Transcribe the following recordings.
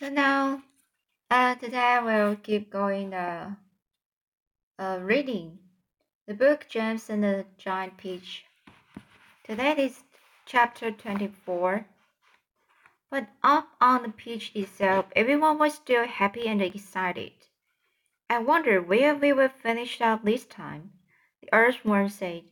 So now, uh, today we'll keep going the uh, reading the book James and the Giant Peach. Today is chapter 24. But up on the peach itself, everyone was still happy and excited. I wonder where we will finish up this time, the earthworm said.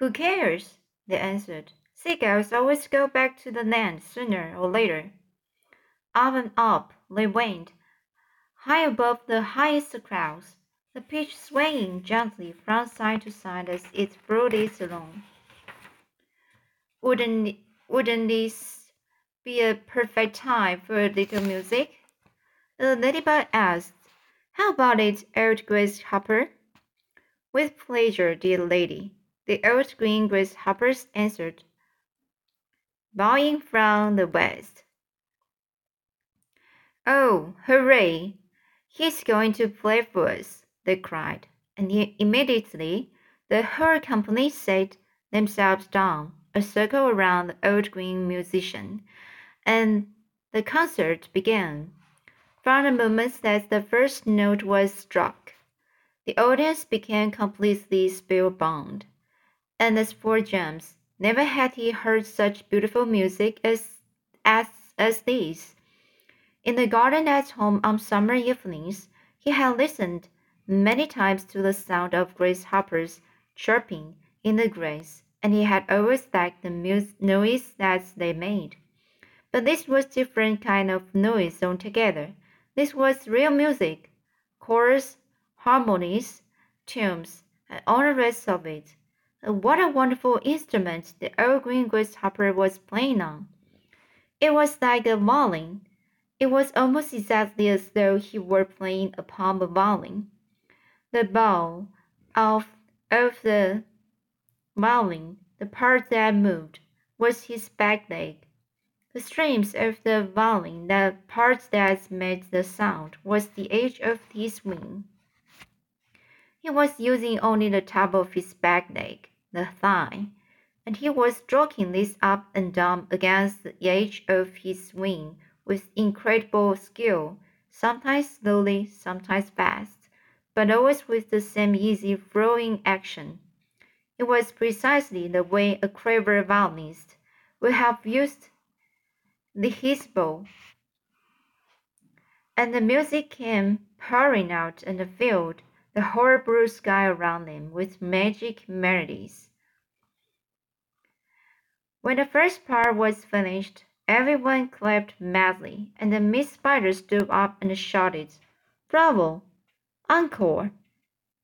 Who cares? They answered. Seagulls always go back to the land sooner or later. Up and up they went, high above the highest clouds, the peach swaying gently from side to side as it floated along. Wouldn't, wouldn't this be a perfect time for a little music? The ladybug asked. How about it, old grasshopper? With pleasure, dear lady, the old green grasshoppers answered, bowing from the west. Oh, hooray! He's going to play for us, they cried, and immediately the whole company sat themselves down, a circle around the old green musician, and the concert began. From the moment that the first note was struck, the audience became completely spellbound. And as for James, never had he heard such beautiful music as as as this. In the garden at home on summer evenings, he had listened many times to the sound of grasshoppers chirping in the grass, and he had always liked the noise that they made. But this was a different kind of noise altogether. This was real music, chorus, harmonies, tunes, and all the rest of it. And what a wonderful instrument the old green grasshopper was playing on! It was like a violin it was almost exactly as though he were playing upon a violin. The bow of, of the violin, the part that moved, was his back leg. The strings of the violin, the part that made the sound, was the edge of his wing. He was using only the top of his back leg, the thigh, and he was stroking this up and down against the edge of his wing with incredible skill, sometimes slowly, sometimes fast, but always with the same easy flowing action. It was precisely the way a clever violinist would have used the his bow. And the music came pouring out and filled the whole blue sky around them with magic melodies. When the first part was finished, Everyone clapped madly, and the Miss Spider stood up and shouted, Bravo! Encore!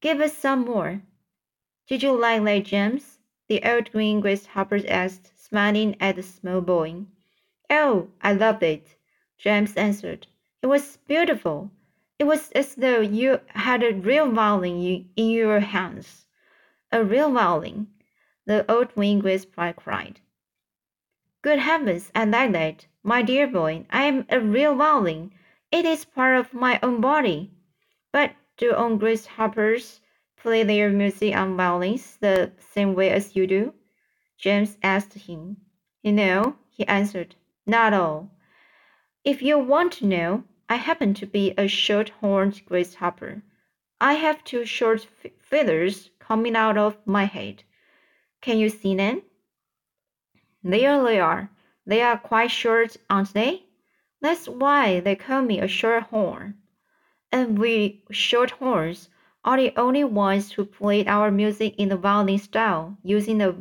Give us some more. Did you like that, James? The old green grasshopper asked, smiling at the small boy. Oh, I loved it, James answered. It was beautiful. It was as though you had a real violin in your hands. A real violin, the old green grasshopper cried. Good heavens, I like that. My dear boy, I am a real violin. It is part of my own body. But do own grasshoppers play their music on violins the same way as you do? James asked him. You know, he answered, not all. If you want to know, I happen to be a short-horned grasshopper. I have two short feathers coming out of my head. Can you see them? There they are. They are quite short, aren't they? That's why they call me a short horn. And we short horns are the only ones who played our music in the violin style, using the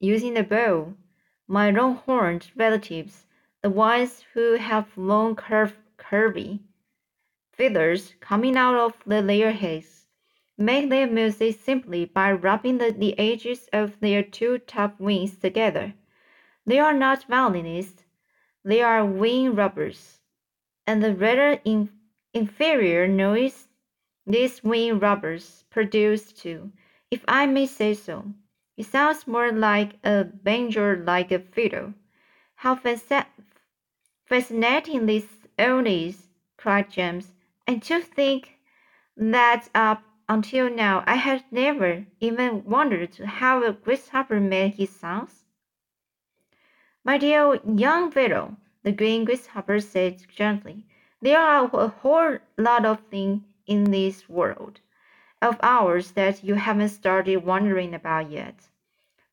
using the bow. My long-horned relatives, the ones who have long curve, curvy feathers coming out of the, their heads, make their music simply by rubbing the, the edges of their two top wings together. They are not violinists, they are wing rubbers, and the rather in, inferior noise these wing rubbers produce too, if I may say so. It sounds more like a banjo like a fiddle. How fascinating this all is, cried James, and to think that up until now, I had never even wondered how a grasshopper made his sounds. My dear young fellow, the green grasshopper said gently. There are a whole lot of things in this world of ours that you haven't started wondering about yet.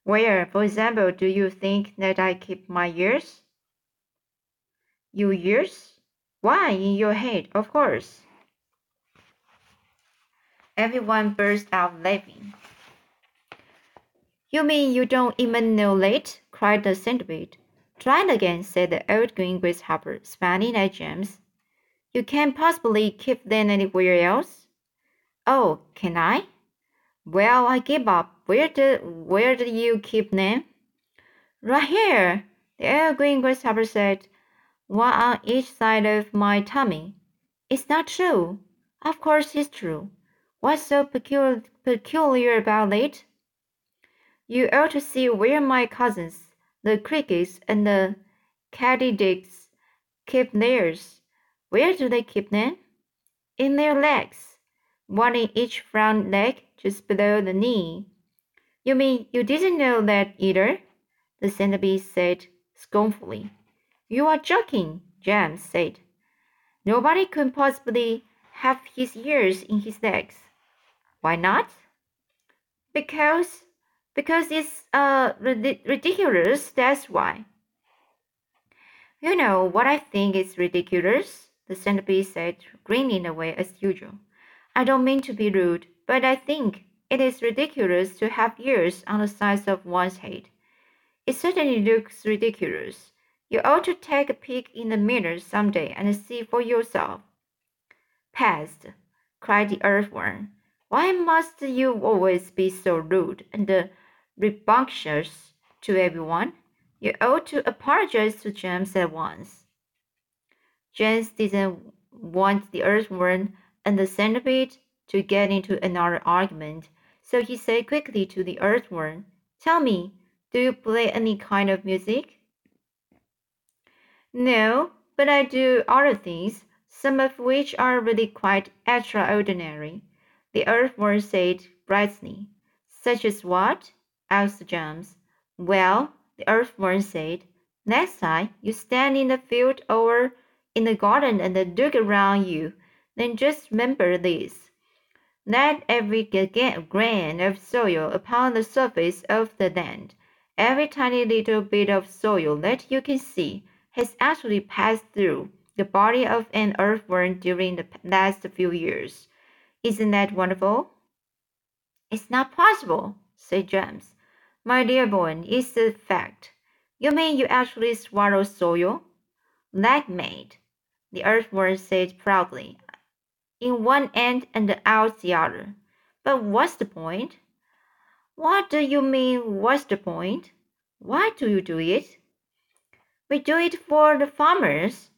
Where, for example, do you think that I keep my ears? Your ears? Why, in your head, of course. Everyone burst out laughing. You mean you don't even know that? cried the centipede. Try it again, said the old green grasshopper, smiling at James. You can't possibly keep them anywhere else. Oh, can I? Well, I give up. Where do where do you keep them? Right here, the old green grasshopper said, one on each side of my tummy. It's not true. Of course it's true. What's so peculiar, peculiar about it? You ought to see where my cousins the crickets and the katydids keep theirs. Where do they keep them? In their legs, one in each front leg just below the knee. You mean you didn't know that either? The centipede said scornfully. You are joking, James said. Nobody could possibly have his ears in his legs. Why not? Because because it's uh ridiculous. That's why. You know what I think is ridiculous? The centipede said, grinning away as usual. I don't mean to be rude, but I think it is ridiculous to have ears on the sides of one's head. It certainly looks ridiculous. You ought to take a peek in the mirror some day and see for yourself. Pest! cried the earthworm. Why must you always be so rude and uh, rambunctious to everyone. You ought to apologize to James at once. James didn't want the earthworm and the centipede to get into another argument, so he said quickly to the earthworm, Tell me, do you play any kind of music? No, but I do other things, some of which are really quite extraordinary, the earthworm said brightly. Such as what? asked James. Well, the earthworm said, next time you stand in the field or in the garden and look around you, then just remember this. Let every grain of soil upon the surface of the land, every tiny little bit of soil that you can see, has actually passed through the body of an earthworm during the last few years. Isn't that wonderful? It's not possible, said James. My dear boy, it's a fact. You mean you actually swallow soil? Leg made, the earthworm said proudly, in one end and out the other. But what's the point? What do you mean, what's the point? Why do you do it? We do it for the farmers.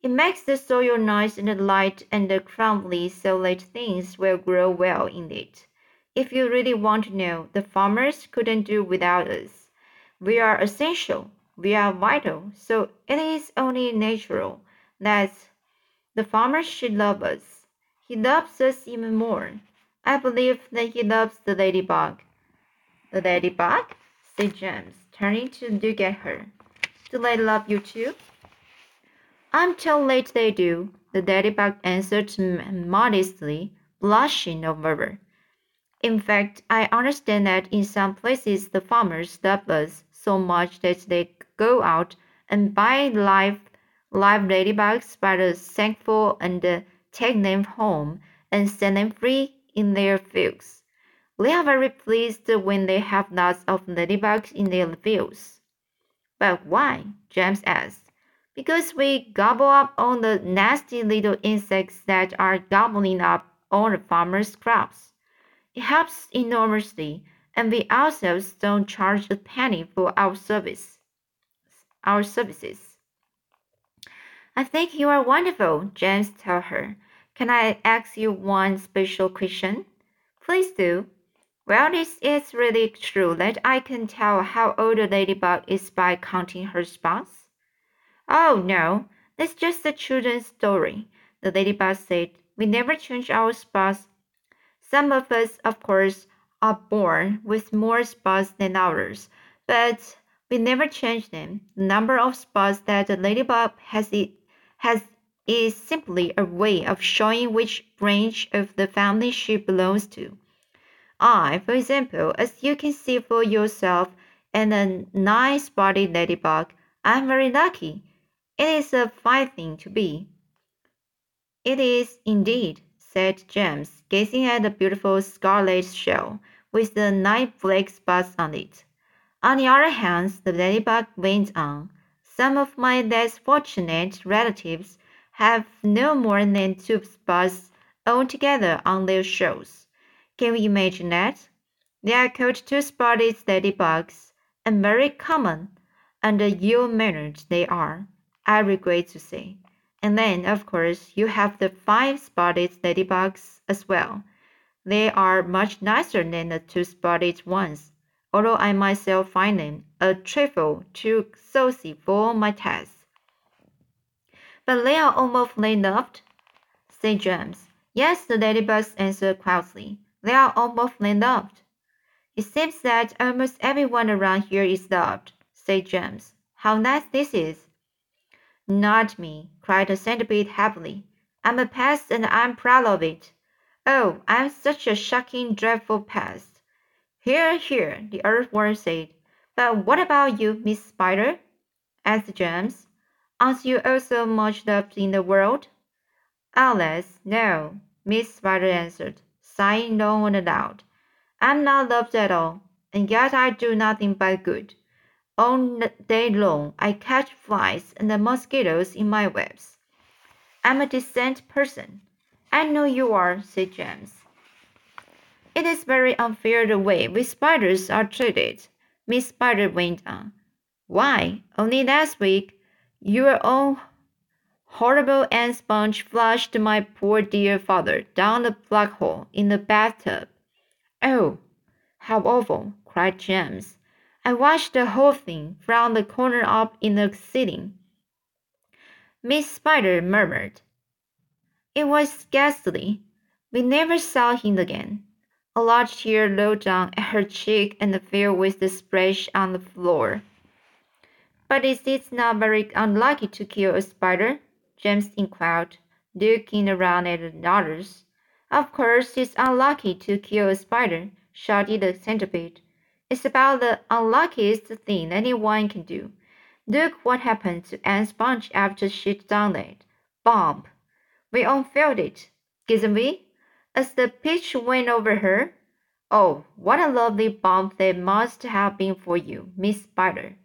It makes the soil nice and light and the crumbly so that things will grow well in it. If you really want to know, the farmers couldn't do without us. We are essential, we are vital, so it is only natural that the farmer should love us. He loves us even more. I believe that he loves the ladybug. The ladybug? said James, turning to look at her. Do they love you too? I'm told that they do, the ladybug answered modestly, blushing over. In fact, I understand that in some places the farmers love us so much that they go out and buy live live ladybugs by the sackful and uh, take them home and send them free in their fields. They are very pleased when they have lots of ladybugs in their fields. But why? James asked. Because we gobble up all the nasty little insects that are gobbling up all the farmers' crops. It helps enormously, and we ourselves don't charge a penny for our service. Our services. I think you are wonderful, James told her. Can I ask you one special question? Please do. Well, this is really true that I can tell how old a ladybug is by counting her spots. Oh, no, that's just a children's story, the ladybug said. We never change our spots some of us, of course, are born with more spots than others, but We never change them. The number of spots that the ladybug has, it, has is simply a way of showing which branch of the family she belongs to. I, for example, as you can see for yourself, am a nine-spotted ladybug. I'm very lucky. It is a fine thing to be. It is indeed, said James, gazing at the beautiful scarlet shell with the nine black spots on it. On the other hand, the ladybug went on, some of my less fortunate relatives have no more than two spots altogether on their shells. Can you imagine that? They are called two-spotted ladybugs, and very common, and ill-mannered they are, I regret to say. And then, of course, you have the five-spotted ladybugs as well. They are much nicer than the two-spotted ones, although I myself find them a trifle too saucy for my taste. But they are awfully loved, said James. Yes, the ladybugs answered quietly. They are awfully loved. It seems that almost everyone around here is loved, said James. How nice this is. Not me, cried the centipede happily. I'm a pest and I'm proud of it. Oh, I'm such a shocking, dreadful pest. Here, here, the earthworm said. But what about you, Miss Spider? asked James. Aren't you also much loved in the world? Alas, no, Miss Spider answered, sighing long and aloud. I'm not loved at all, and yet I do nothing but good. All day long I catch flies and the mosquitoes in my webs. I'm a decent person. I know you are, said James. It is very unfair the way we spiders are treated, Miss Spider went on. Why, only last week your own horrible Aunt Sponge flushed my poor dear father down the black hole in the bathtub. Oh, how awful! cried James. I watched the whole thing from the corner up in the ceiling. Miss Spider murmured. It was ghastly. We never saw him again. A large tear rolled down her cheek and fell with the splash on the floor. But is it not very unlucky to kill a spider? James inquired, looking around at the others. Of course it's unlucky to kill a spider, shouted the centipede. It's about the unluckiest thing anyone can do. Look what happened to Aunt Sponge after she'd done it. Bomb! We all felt it, didn't we? As the pitch went over her. Oh, what a lovely bomb that must have been for you, Miss Spider.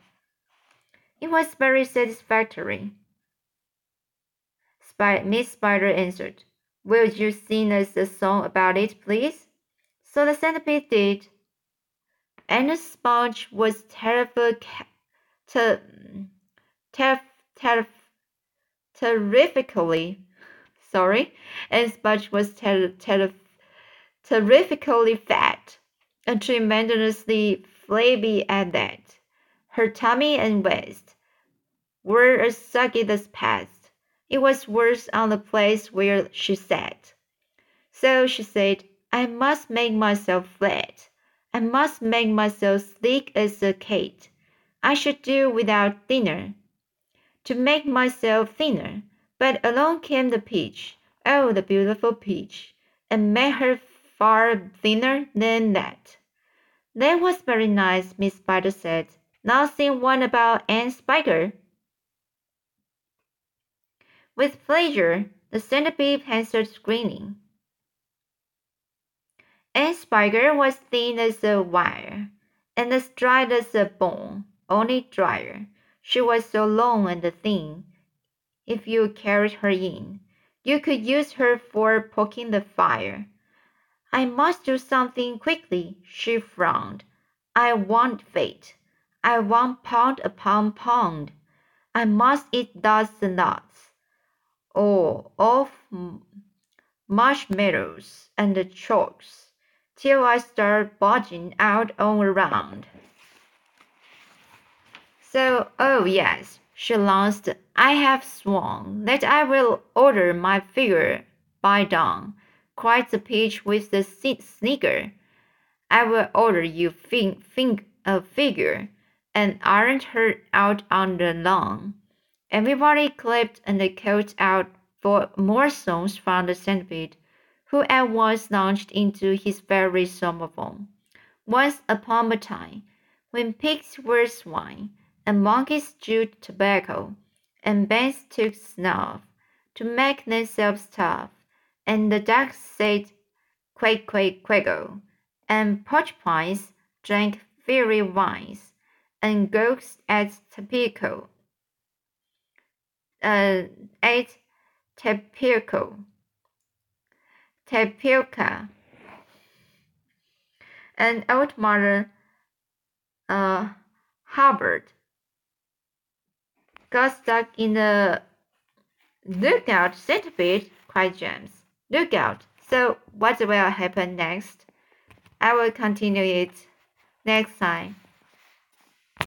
It was very satisfactory. Miss Spider answered. Will you sing us a song about it, please? So the centipede did. Aunt Sponge was terrible, ter, ter, ter, terrifically sorry, Aunt Sponge was ter, ter, terrifically fat and tremendously flabby at that. Her tummy and waist were as saggy as past. It was worse on the place where she sat. So she said, I must make myself flat. I must make myself sleek as a cat. I should do without dinner. To make myself thinner. But along came the peach, oh, the beautiful peach, and made her far thinner than that. That was very nice, Miss Spider said. Nothing one about Aunt Spiker. With pleasure, the centipede answered grinning. Spiker was thin as a wire, and as dry as a bone, only drier. She was so long and thin. If you carried her in, you could use her for poking the fire. I must do something quickly, she frowned. I want fate. I want pound upon pound. I must eat nuts and nuts. Oh, of marshmallows and chalks, till I start bulging out all around. So, oh yes, she announced, I have sworn that I will order my figure by dawn, cried the peach with the sneaker. I will order you fin- fin- a figure and ironed her out on the lawn. Everybody clapped and called out for more songs from the centipede, who at once launched into his very song. Once upon a time, when pigs were swine, and monkeys chewed tobacco, and bats took snuff to make themselves tough, and the ducks said quack quack quacko, and porcupines drank fiery wines, and goats ate tobacco uh, ate tapioca. Tapioca. And old mother uh, Hubbard got stuck in the lookout centipede, cried James. Lookout. So what will happen next? I will continue it next time.